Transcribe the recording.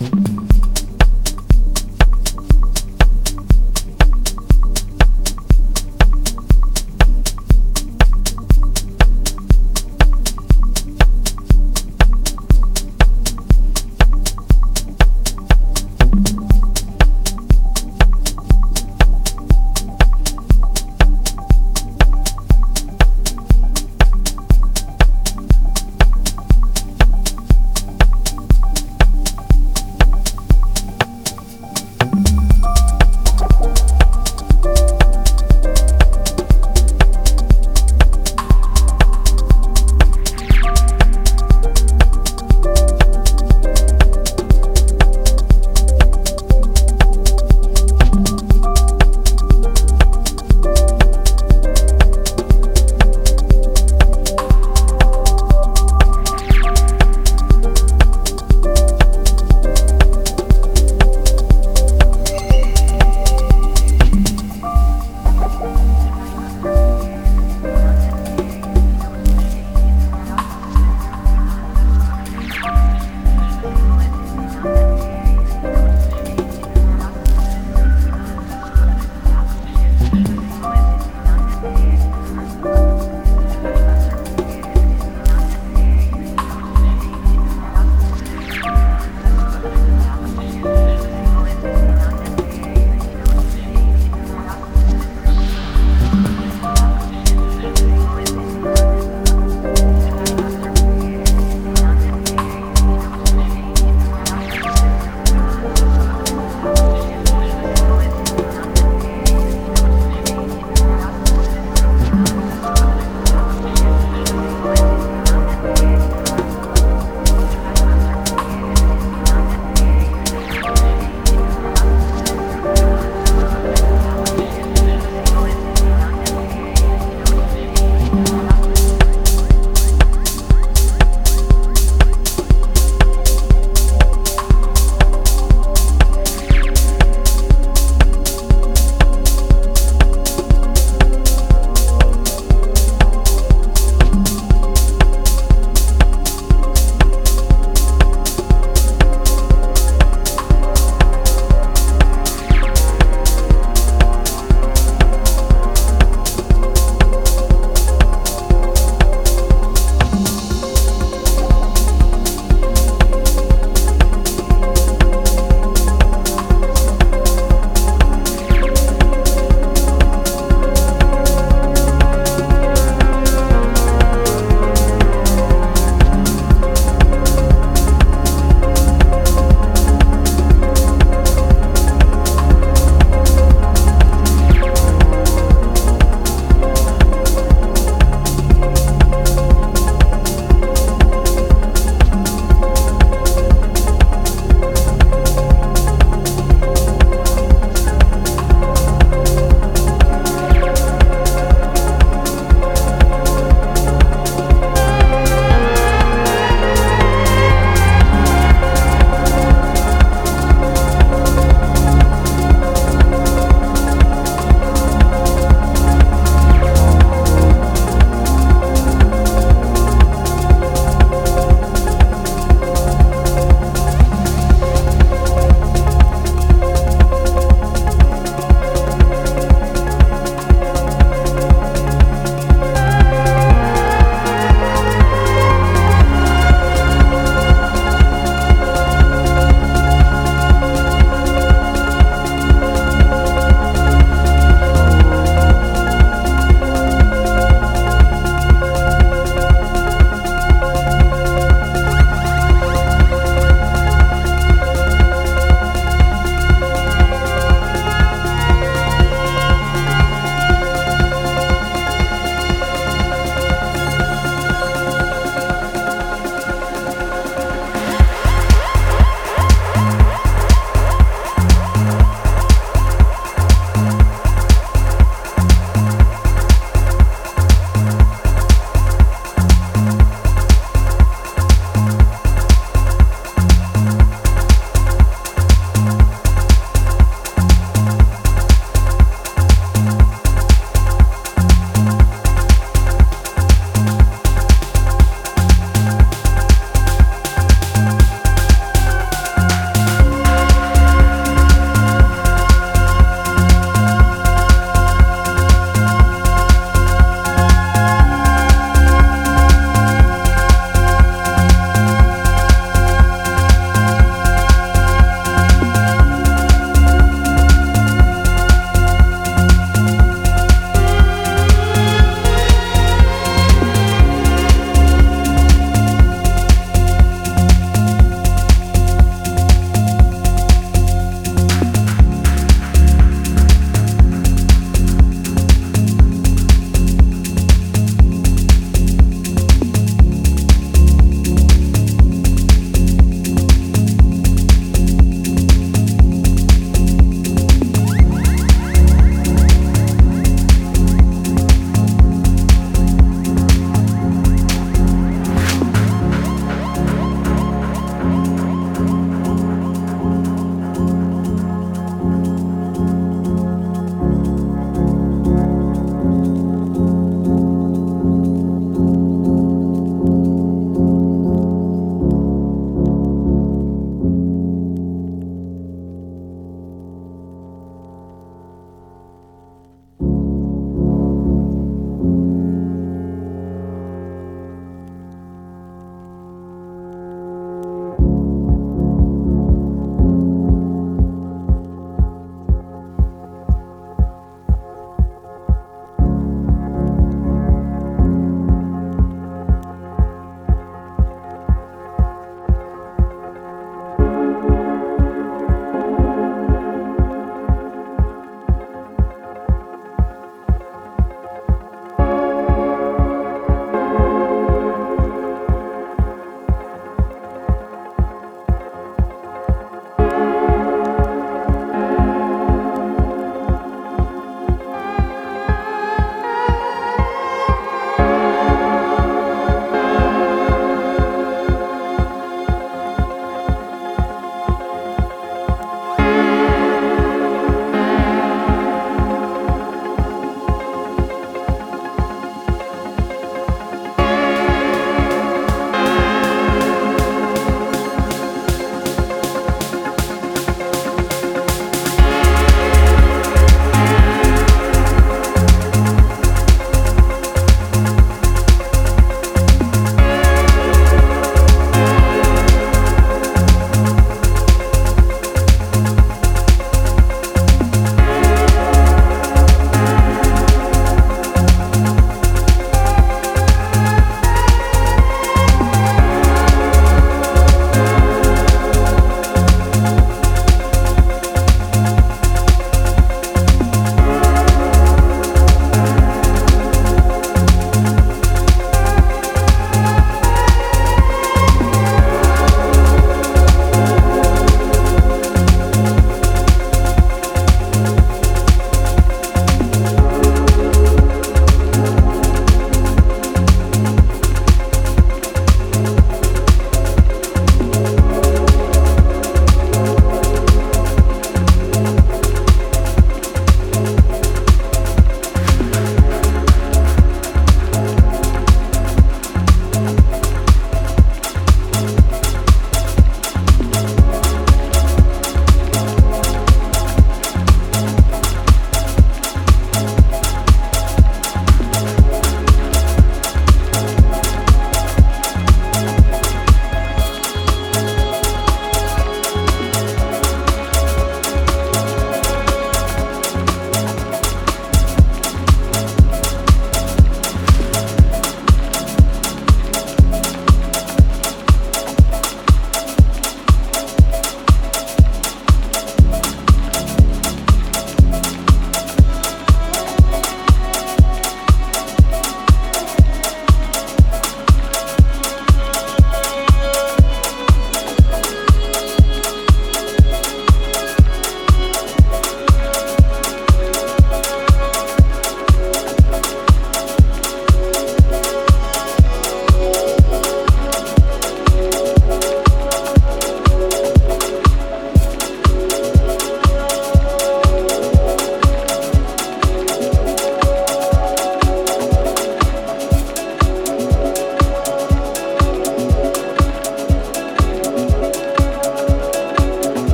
Mm-hmm.